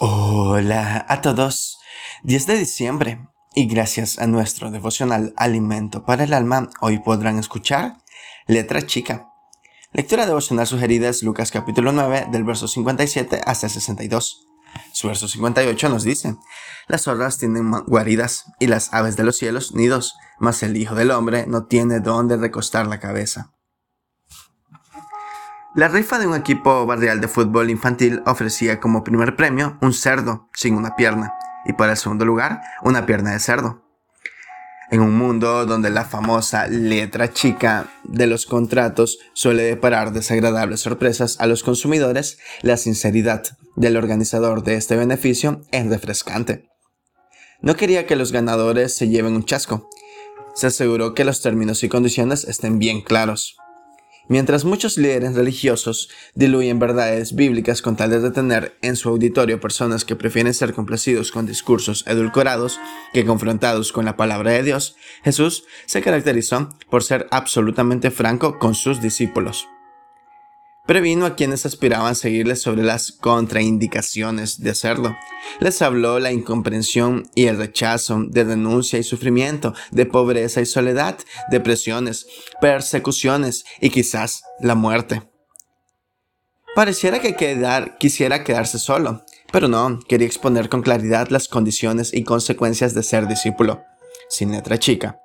Hola a todos. 10 de diciembre. Y gracias a nuestro devocional Alimento para el Alma, hoy podrán escuchar Letra Chica. Lectura devocional sugerida es Lucas capítulo 9 del verso 57 hasta 62. Su verso 58 nos dice, Las zorras tienen guaridas y las aves de los cielos nidos, mas el Hijo del Hombre no tiene dónde recostar la cabeza. La rifa de un equipo barrial de fútbol infantil ofrecía como primer premio un cerdo sin una pierna y para el segundo lugar una pierna de cerdo. En un mundo donde la famosa letra chica de los contratos suele deparar desagradables sorpresas a los consumidores, la sinceridad del organizador de este beneficio es refrescante. No quería que los ganadores se lleven un chasco. Se aseguró que los términos y condiciones estén bien claros. Mientras muchos líderes religiosos diluyen verdades bíblicas con tal de tener en su auditorio personas que prefieren ser complacidos con discursos edulcorados que confrontados con la palabra de Dios, Jesús se caracterizó por ser absolutamente franco con sus discípulos. Previno a quienes aspiraban seguirle sobre las contraindicaciones de hacerlo. Les habló la incomprensión y el rechazo, de denuncia y sufrimiento, de pobreza y soledad, depresiones, persecuciones y quizás la muerte. Pareciera que quedar, quisiera quedarse solo, pero no, quería exponer con claridad las condiciones y consecuencias de ser discípulo, sin letra chica.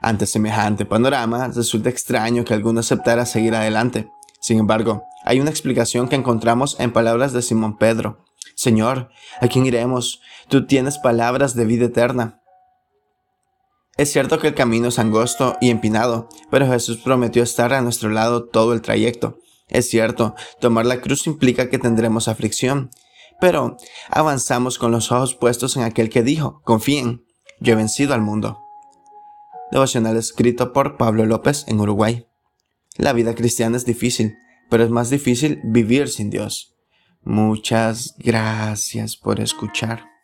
Ante semejante panorama, resulta extraño que alguno aceptara seguir adelante. Sin embargo, hay una explicación que encontramos en palabras de Simón Pedro. Señor, ¿a quién iremos? Tú tienes palabras de vida eterna. Es cierto que el camino es angosto y empinado, pero Jesús prometió estar a nuestro lado todo el trayecto. Es cierto, tomar la cruz implica que tendremos aflicción, pero avanzamos con los ojos puestos en aquel que dijo, confíen, yo he vencido al mundo. Devocional escrito por Pablo López en Uruguay. La vida cristiana es difícil, pero es más difícil vivir sin Dios. Muchas gracias por escuchar.